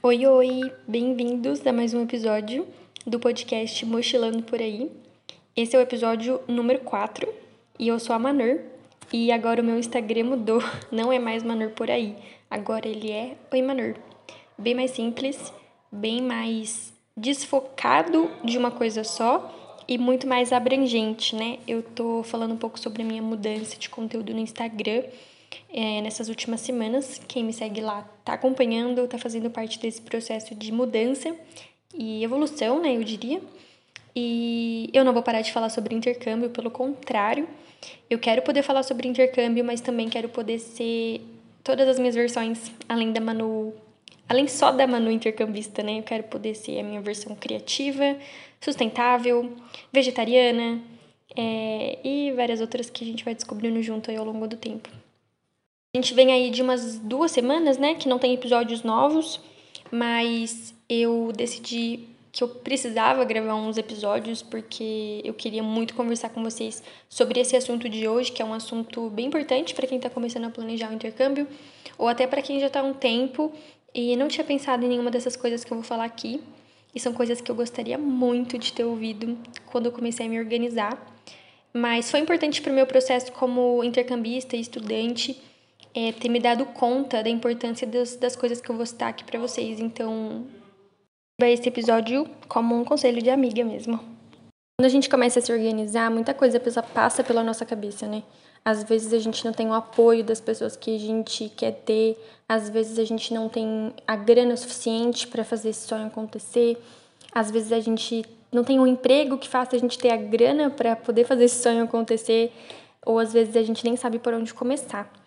Oi, oi! Bem-vindos a mais um episódio do podcast Mochilando por Aí. Esse é o episódio número 4 e eu sou a Manur. E agora o meu Instagram mudou, não é mais Manur por Aí, agora ele é Oi Manur. Bem mais simples, bem mais desfocado de uma coisa só e muito mais abrangente, né? Eu tô falando um pouco sobre a minha mudança de conteúdo no Instagram é, nessas últimas semanas. Quem me segue lá tá acompanhando, tá fazendo parte desse processo de mudança e evolução, né, eu diria. E eu não vou parar de falar sobre intercâmbio, pelo contrário, eu quero poder falar sobre intercâmbio, mas também quero poder ser todas as minhas versões, além da Manu, além só da Manu intercambista, né? Eu quero poder ser a minha versão criativa, sustentável, vegetariana é, e várias outras que a gente vai descobrindo junto aí ao longo do tempo. A gente vem aí de umas duas semanas, né, que não tem episódios novos, mas eu decidi que eu precisava gravar uns episódios porque eu queria muito conversar com vocês sobre esse assunto de hoje, que é um assunto bem importante para quem está começando a planejar o intercâmbio, ou até para quem já está há um tempo e não tinha pensado em nenhuma dessas coisas que eu vou falar aqui. E são coisas que eu gostaria muito de ter ouvido quando eu comecei a me organizar. Mas foi importante para o meu processo como intercambista e estudante é, ter me dado conta da importância das, das coisas que eu vou citar aqui para vocês. Então, vai esse episódio como um conselho de amiga mesmo. Quando a gente começa a se organizar, muita coisa passa pela nossa cabeça, né? Às vezes a gente não tem o apoio das pessoas que a gente quer ter, às vezes a gente não tem a grana suficiente para fazer esse sonho acontecer, às vezes a gente não tem um emprego que faça a gente ter a grana para poder fazer esse sonho acontecer, ou às vezes a gente nem sabe por onde começar.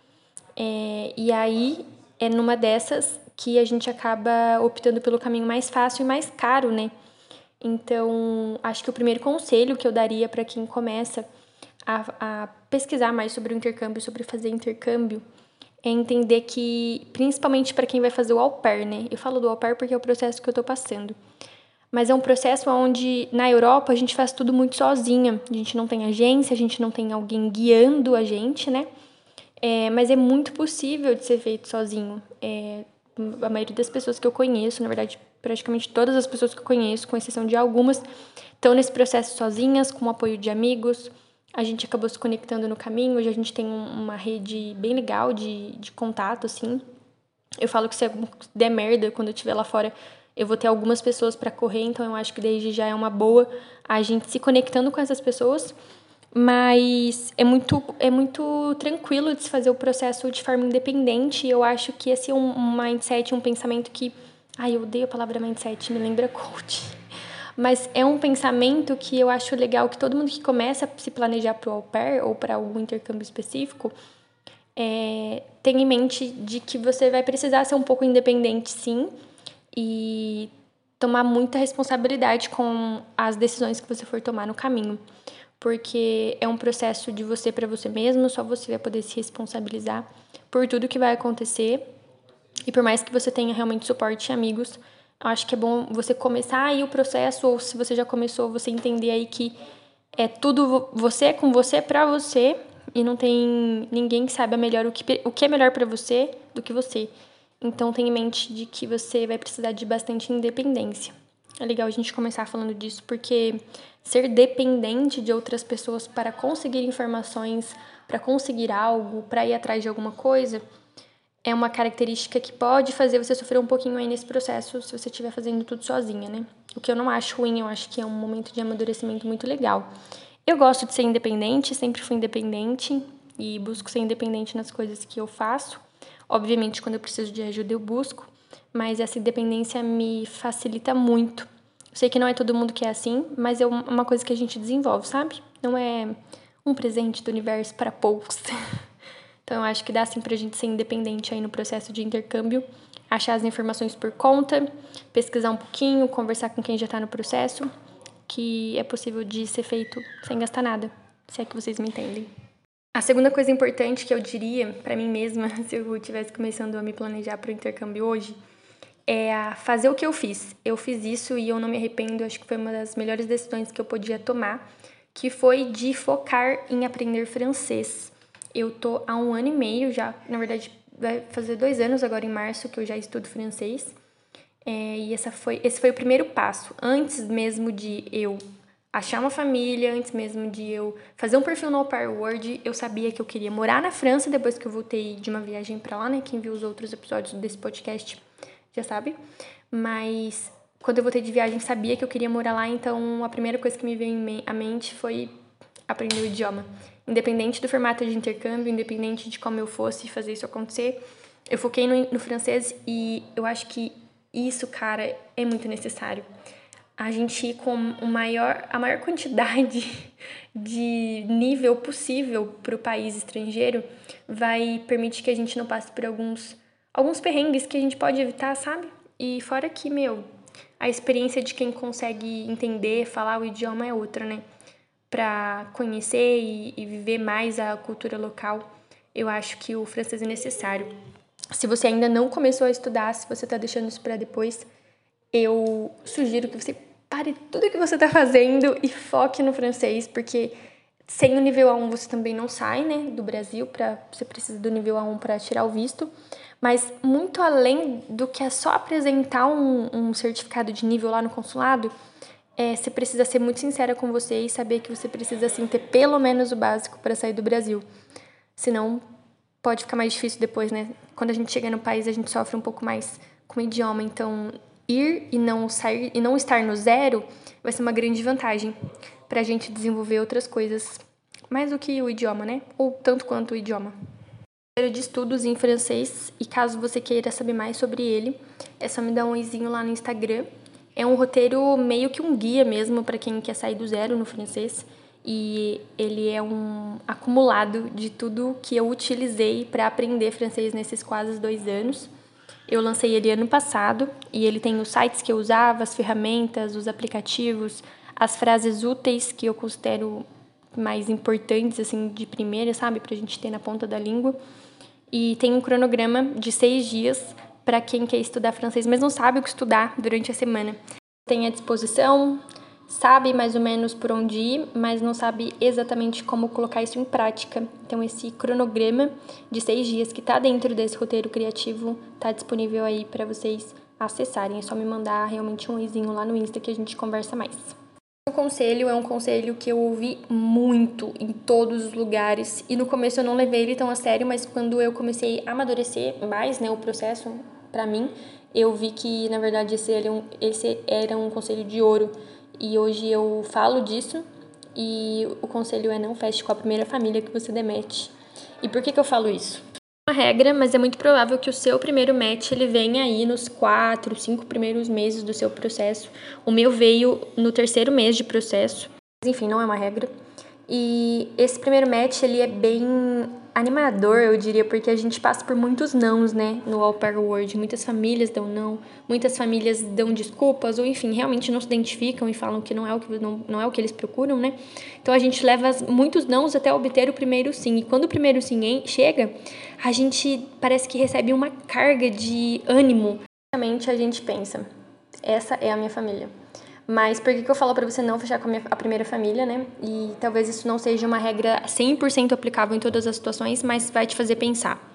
É, e aí é numa dessas que a gente acaba optando pelo caminho mais fácil e mais caro, né? Então, acho que o primeiro conselho que eu daria para quem começa a, a, pesquisar mais sobre o intercâmbio, sobre fazer intercâmbio, é entender que, principalmente para quem vai fazer o au pair, né? Eu falo do au pair porque é o processo que eu estou passando. Mas é um processo onde, na Europa, a gente faz tudo muito sozinha. A gente não tem agência, a gente não tem alguém guiando a gente, né? É, mas é muito possível de ser feito sozinho. É, a maioria das pessoas que eu conheço, na verdade, praticamente todas as pessoas que eu conheço, com exceção de algumas, estão nesse processo sozinhas, com o apoio de amigos. A gente acabou se conectando no caminho, hoje a gente tem uma rede bem legal de, de contato, assim. Eu falo que se der merda quando eu estiver lá fora, eu vou ter algumas pessoas para correr, então eu acho que desde já é uma boa a gente se conectando com essas pessoas mas é muito, é muito tranquilo de se fazer o processo de forma independente. Eu acho que esse é um mindset, um pensamento que. Ai, eu odeio a palavra mindset, me lembra coach. Mas é um pensamento que eu acho legal que todo mundo que começa a se planejar para o au pair ou para algum intercâmbio específico é, tenha em mente de que você vai precisar ser um pouco independente, sim, e tomar muita responsabilidade com as decisões que você for tomar no caminho porque é um processo de você para você mesmo, só você vai poder se responsabilizar por tudo que vai acontecer. E por mais que você tenha realmente suporte e amigos, eu acho que é bom você começar aí o processo, ou se você já começou, você entender aí que é tudo você com você para você e não tem ninguém que saiba melhor o que, o que é melhor para você do que você. Então tenha em mente de que você vai precisar de bastante independência. É legal a gente começar falando disso porque ser dependente de outras pessoas para conseguir informações, para conseguir algo, para ir atrás de alguma coisa, é uma característica que pode fazer você sofrer um pouquinho aí nesse processo se você estiver fazendo tudo sozinha, né? O que eu não acho ruim, eu acho que é um momento de amadurecimento muito legal. Eu gosto de ser independente, sempre fui independente e busco ser independente nas coisas que eu faço. Obviamente, quando eu preciso de ajuda, eu busco, mas essa independência me facilita muito Sei que não é todo mundo que é assim, mas é uma coisa que a gente desenvolve, sabe? Não é um presente do universo para poucos. então eu acho que dá sim pra gente ser independente aí no processo de intercâmbio, achar as informações por conta, pesquisar um pouquinho, conversar com quem já tá no processo, que é possível de ser feito sem gastar nada, se é que vocês me entendem. A segunda coisa importante que eu diria para mim mesma, se eu estivesse começando a me planejar para o intercâmbio hoje, é fazer o que eu fiz. Eu fiz isso e eu não me arrependo, acho que foi uma das melhores decisões que eu podia tomar, que foi de focar em aprender francês. Eu tô há um ano e meio já, na verdade vai fazer dois anos agora em março que eu já estudo francês. É, e essa foi, esse foi o primeiro passo. Antes mesmo de eu achar uma família, antes mesmo de eu fazer um perfil no Au Pair World, eu sabia que eu queria morar na França depois que eu voltei de uma viagem para lá, né? Quem viu os outros episódios desse podcast já sabe. Mas quando eu voltei de viagem, sabia que eu queria morar lá, então a primeira coisa que me veio à mente foi aprender o idioma. Independente do formato de intercâmbio, independente de como eu fosse fazer isso acontecer, eu foquei no, no francês e eu acho que isso, cara, é muito necessário. A gente ir com o maior, a maior quantidade de nível possível para o país estrangeiro vai permitir que a gente não passe por alguns, alguns perrengues que a gente pode evitar, sabe? E fora que, meu, a experiência de quem consegue entender, falar o idioma é outra, né? Para conhecer e, e viver mais a cultura local, eu acho que o francês é necessário. Se você ainda não começou a estudar, se você está deixando isso para depois, eu sugiro que você pare tudo que você está fazendo e foque no francês, porque sem o nível A1 você também não sai, né, do Brasil, para você precisa do nível A1 para tirar o visto. Mas muito além do que é só apresentar um, um certificado de nível lá no consulado, é, você precisa ser muito sincera com você e saber que você precisa assim ter pelo menos o básico para sair do Brasil. Senão pode ficar mais difícil depois, né? Quando a gente chega no país, a gente sofre um pouco mais com o idioma, então ir e não sair e não estar no zero vai ser uma grande vantagem para a gente desenvolver outras coisas mais do que o idioma, né? Ou tanto quanto o idioma. De estudos em francês e caso você queira saber mais sobre ele, é só me dar um oizinho lá no Instagram. É um roteiro meio que um guia mesmo para quem quer sair do zero no francês e ele é um acumulado de tudo que eu utilizei para aprender francês nesses quase dois anos. Eu lancei ele ano passado e ele tem os sites que eu usava, as ferramentas, os aplicativos, as frases úteis que eu considero mais importantes, assim, de primeira, sabe, para a gente ter na ponta da língua. E tem um cronograma de seis dias para quem quer estudar francês, mas não sabe o que estudar durante a semana. Tem à disposição sabe mais ou menos por onde ir, mas não sabe exatamente como colocar isso em prática. Então, esse cronograma de seis dias que está dentro desse roteiro criativo está disponível aí para vocês acessarem. É só me mandar realmente um izinho lá no Insta que a gente conversa mais. O conselho é um conselho que eu ouvi muito em todos os lugares e no começo eu não levei ele tão a sério, mas quando eu comecei a amadurecer mais, né, o processo para mim, eu vi que na verdade esse era um, esse era um conselho de ouro e hoje eu falo disso e o conselho é não feche com a primeira família que você demete. E por que, que eu falo isso? Uma regra, mas é muito provável que o seu primeiro match ele venha aí nos quatro, cinco primeiros meses do seu processo. O meu veio no terceiro mês de processo. Mas, enfim, não é uma regra. E esse primeiro match ele é bem animador, eu diria, porque a gente passa por muitos nãos, né, no All Pair World. Muitas famílias dão não, muitas famílias dão desculpas, ou enfim, realmente não se identificam e falam que não é o que, não, não é o que eles procuram, né? Então a gente leva muitos nãos até obter o primeiro sim. E quando o primeiro sim chega, a gente parece que recebe uma carga de ânimo. Realmente a gente pensa, essa é a minha família. Mas por que, que eu falo para você não fechar com a, minha, a primeira família, né? E talvez isso não seja uma regra 100% aplicável em todas as situações, mas vai te fazer pensar.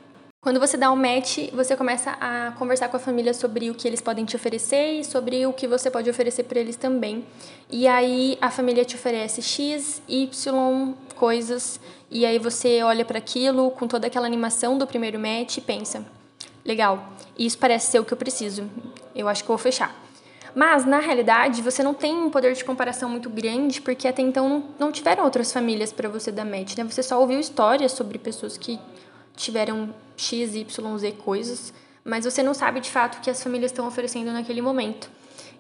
Quando você dá um match, você começa a conversar com a família sobre o que eles podem te oferecer e sobre o que você pode oferecer para eles também. E aí a família te oferece X, Y coisas, e aí você olha para aquilo com toda aquela animação do primeiro match e pensa: legal, isso parece ser o que eu preciso. Eu acho que vou fechar. Mas, na realidade, você não tem um poder de comparação muito grande, porque até então não, tiveram outras famílias para você dar match, né? Você só ouviu histórias sobre pessoas que tiveram X, Y, Z coisas, mas você não sabe de fato o que as famílias estão oferecendo naquele momento.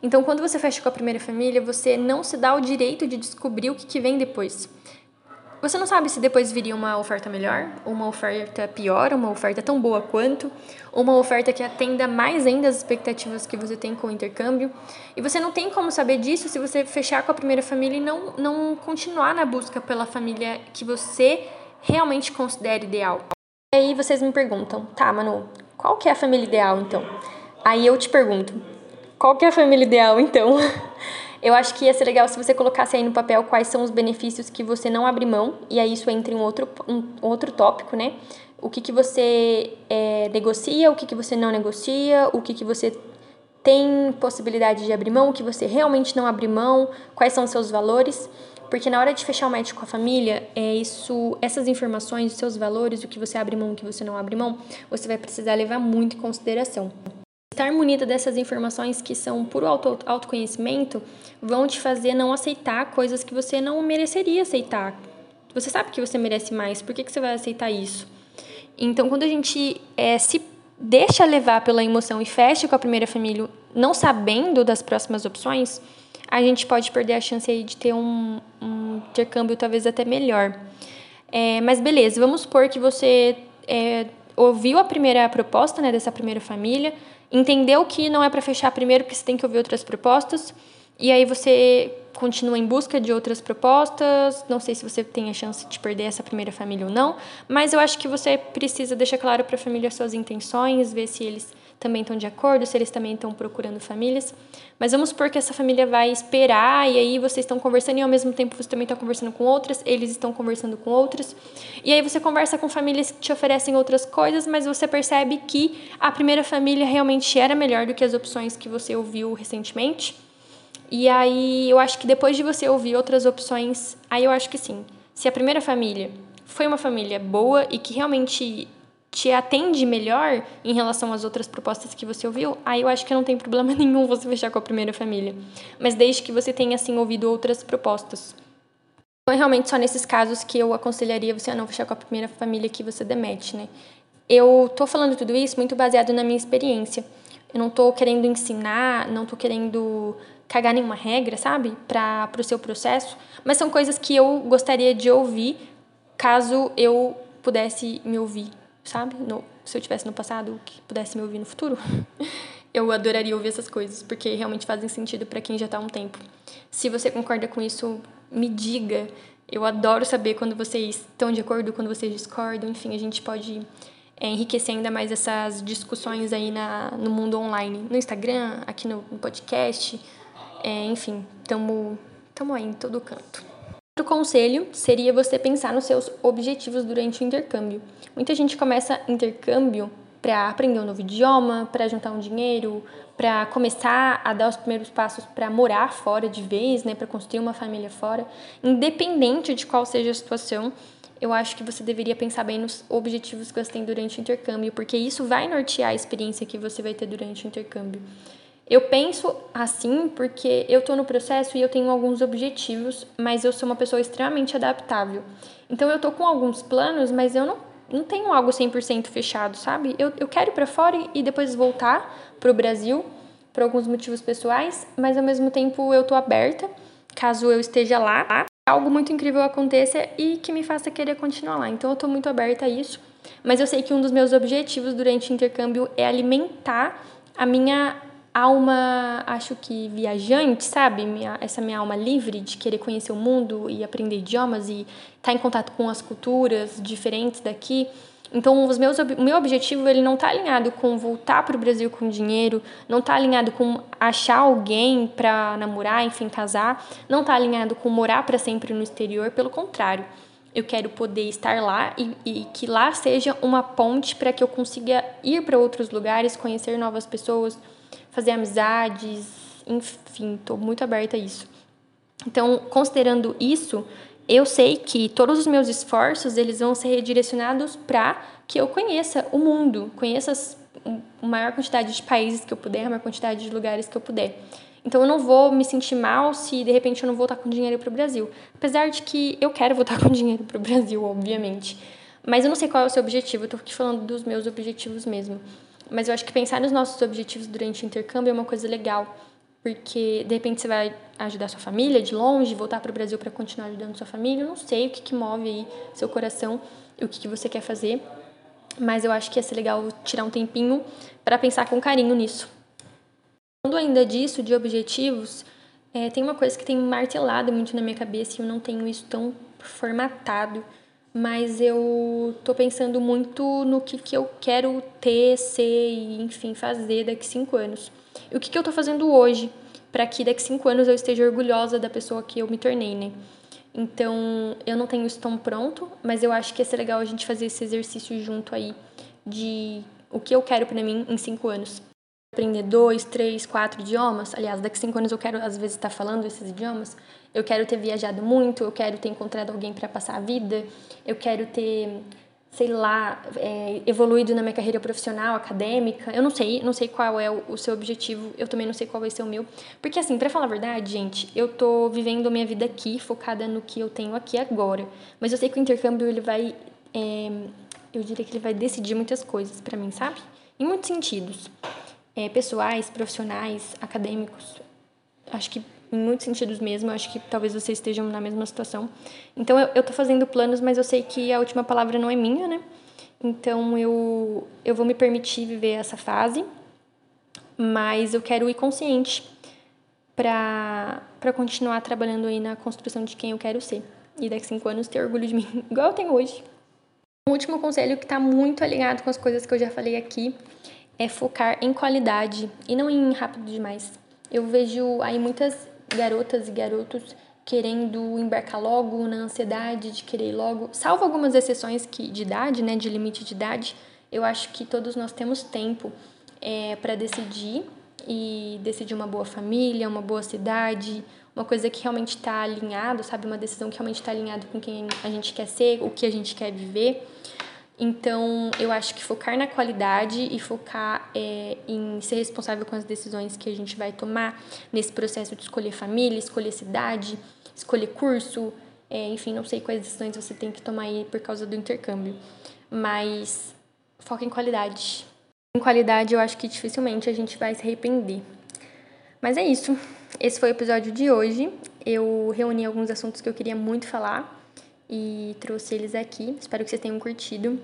Então, quando você fecha com a primeira família, você não se dá o direito de descobrir o que, que vem depois. Você não sabe se depois viria uma oferta melhor, uma oferta pior, uma oferta tão boa quanto, uma oferta que atenda mais ainda as expectativas que você tem com o intercâmbio. E você não tem como saber disso se você fechar com a primeira família e não, não continuar na busca pela família que você realmente considera ideal. E aí vocês me perguntam, tá, Manu, qual que é a família ideal então? Aí eu te pergunto, qual que é a família ideal então? Eu acho que ia ser legal se você colocasse aí no papel quais são os benefícios que você não abre mão, e aí isso entra em um outro, um outro tópico, né? O que, que você é, negocia, o que, que você não negocia, o que, que você tem possibilidade de abrir mão, o que você realmente não abre mão, quais são os seus valores. Porque na hora de fechar o match com a família, é isso, essas informações, os seus valores, o que você abre mão, o que você não abre mão, você vai precisar levar muito em consideração. Estar munida dessas informações que são puro auto, autoconhecimento vão te fazer não aceitar coisas que você não mereceria aceitar. Você sabe que você merece mais, por que, que você vai aceitar isso? Então, quando a gente é, se deixa levar pela emoção e fecha com a primeira família, não sabendo das próximas opções, a gente pode perder a chance aí de ter um, um intercâmbio talvez até melhor. É, mas beleza, vamos supor que você é, ouviu a primeira proposta né, dessa primeira família, entendeu que não é para fechar primeiro porque você tem que ouvir outras propostas, e aí você continua em busca de outras propostas. Não sei se você tem a chance de perder essa primeira família ou não, mas eu acho que você precisa deixar claro para a família suas intenções, ver se eles também estão de acordo, se eles também estão procurando famílias. Mas vamos supor que essa família vai esperar e aí vocês estão conversando e ao mesmo tempo você também está conversando com outras, eles estão conversando com outras. E aí você conversa com famílias que te oferecem outras coisas, mas você percebe que a primeira família realmente era melhor do que as opções que você ouviu recentemente. E aí eu acho que depois de você ouvir outras opções, aí eu acho que sim. Se a primeira família foi uma família boa e que realmente te atende melhor em relação às outras propostas que você ouviu, aí eu acho que não tem problema nenhum você fechar com a primeira família. Mas desde que você tenha assim ouvido outras propostas. Não é realmente só nesses casos que eu aconselharia você a não fechar com a primeira família que você demete, né? Eu tô falando tudo isso muito baseado na minha experiência. Eu não tô querendo ensinar, não tô querendo cagar nenhuma regra, sabe? Para o seu processo. Mas são coisas que eu gostaria de ouvir caso eu pudesse me ouvir, sabe? No, se eu tivesse no passado, que pudesse me ouvir no futuro. eu adoraria ouvir essas coisas, porque realmente fazem sentido para quem já está há um tempo. Se você concorda com isso, me diga. Eu adoro saber quando vocês estão de acordo, quando vocês discordam. Enfim, a gente pode é, enriquecer ainda mais essas discussões aí na, no mundo online. No Instagram, aqui no, no podcast, é, enfim, estamos aí em todo canto. Outro conselho seria você pensar nos seus objetivos durante o intercâmbio. Muita gente começa intercâmbio para aprender um novo idioma, para juntar um dinheiro, para começar a dar os primeiros passos para morar fora de vez, né, para construir uma família fora. Independente de qual seja a situação, eu acho que você deveria pensar bem nos objetivos que você tem durante o intercâmbio, porque isso vai nortear a experiência que você vai ter durante o intercâmbio. Eu penso assim porque eu estou no processo e eu tenho alguns objetivos, mas eu sou uma pessoa extremamente adaptável. Então eu estou com alguns planos, mas eu não, não tenho algo 100% fechado, sabe? Eu, eu quero ir para fora e depois voltar para o Brasil por alguns motivos pessoais, mas ao mesmo tempo eu estou aberta caso eu esteja lá, algo muito incrível aconteça e que me faça querer continuar lá. Então eu estou muito aberta a isso, mas eu sei que um dos meus objetivos durante o intercâmbio é alimentar a minha alma, acho que viajante, sabe? Minha, essa minha alma livre de querer conhecer o mundo e aprender idiomas e estar tá em contato com as culturas diferentes daqui. Então, os meus, o meu objetivo ele não está alinhado com voltar para o Brasil com dinheiro, não está alinhado com achar alguém para namorar, enfim, casar, não está alinhado com morar para sempre no exterior. Pelo contrário, eu quero poder estar lá e, e que lá seja uma ponte para que eu consiga ir para outros lugares, conhecer novas pessoas, fazer amizades, enfim, estou muito aberta a isso. Então, considerando isso, eu sei que todos os meus esforços eles vão ser redirecionados para que eu conheça o mundo, conheça a maior quantidade de países que eu puder, a maior quantidade de lugares que eu puder. Então eu não vou me sentir mal se de repente eu não voltar com dinheiro para o Brasil. Apesar de que eu quero voltar com dinheiro para o Brasil, obviamente. Mas eu não sei qual é o seu objetivo, eu tô aqui falando dos meus objetivos mesmo. Mas eu acho que pensar nos nossos objetivos durante o intercâmbio é uma coisa legal, porque de repente você vai ajudar sua família de longe, voltar para o Brasil para continuar ajudando sua família. Eu não sei o que, que move aí seu coração e o que, que você quer fazer, mas eu acho que ia ser legal tirar um tempinho para pensar com carinho nisso. Falando ainda disso, de objetivos, é, tem uma coisa que tem martelado muito na minha cabeça e eu não tenho isso tão formatado mas eu tô pensando muito no que, que eu quero ter, ser e, enfim, fazer daqui cinco anos. E o que, que eu tô fazendo hoje para que daqui cinco anos eu esteja orgulhosa da pessoa que eu me tornei, né? Então, eu não tenho isso tão pronto, mas eu acho que ia ser legal a gente fazer esse exercício junto aí de o que eu quero para mim em cinco anos. Aprender dois, três, quatro idiomas. Aliás, daqui cinco anos eu quero, às vezes, estar falando esses idiomas. Eu quero ter viajado muito, eu quero ter encontrado alguém para passar a vida, eu quero ter, sei lá, é, evoluído na minha carreira profissional, acadêmica. Eu não sei, não sei qual é o, o seu objetivo, eu também não sei qual vai ser o meu. Porque, assim, para falar a verdade, gente, eu tô vivendo a minha vida aqui, focada no que eu tenho aqui agora. Mas eu sei que o intercâmbio, ele vai. É, eu diria que ele vai decidir muitas coisas para mim, sabe? Em muitos sentidos é, pessoais, profissionais, acadêmicos. Acho que em muitos sentidos mesmo, acho que talvez vocês estejam na mesma situação. Então eu, eu tô fazendo planos, mas eu sei que a última palavra não é minha, né? Então eu, eu vou me permitir viver essa fase, mas eu quero ir consciente para continuar trabalhando aí na construção de quem eu quero ser. E daqui a cinco anos ter orgulho de mim, igual eu tenho hoje. Um último conselho que está muito alinhado com as coisas que eu já falei aqui é focar em qualidade e não em rápido demais. Eu vejo aí muitas garotas e garotos querendo embarcar logo na ansiedade de querer logo, salvo algumas exceções que de idade, né, de limite de idade, eu acho que todos nós temos tempo é, para decidir e decidir uma boa família, uma boa cidade, uma coisa que realmente está alinhado, sabe, uma decisão que realmente está alinhado com quem a gente quer ser, o que a gente quer viver. Então, eu acho que focar na qualidade e focar é, em ser responsável com as decisões que a gente vai tomar nesse processo de escolher família, escolher cidade, escolher curso, é, enfim, não sei quais decisões você tem que tomar aí por causa do intercâmbio, mas foca em qualidade. Em qualidade, eu acho que dificilmente a gente vai se arrepender. Mas é isso. Esse foi o episódio de hoje. Eu reuni alguns assuntos que eu queria muito falar e trouxe eles aqui. Espero que vocês tenham curtido.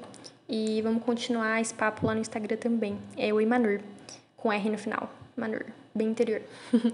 E vamos continuar esse papo lá no Instagram também. É o Imanur, com R no final. Manur, bem interior.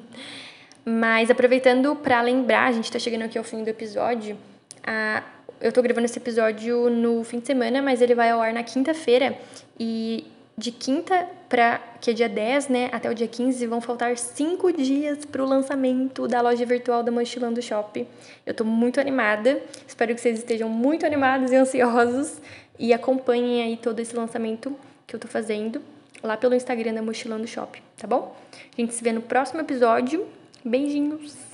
Mas aproveitando para lembrar, a gente tá chegando aqui ao fim do episódio. A, eu tô gravando esse episódio no fim de semana, mas ele vai ao ar na quinta-feira. E de quinta para que é dia 10, né, até o dia 15, vão faltar cinco dias para o lançamento da loja virtual da Mochilando Shop. Eu estou muito animada, espero que vocês estejam muito animados e ansiosos e acompanhem aí todo esse lançamento que eu estou fazendo lá pelo Instagram da Mochilando Shop, tá bom? A gente se vê no próximo episódio. Beijinhos!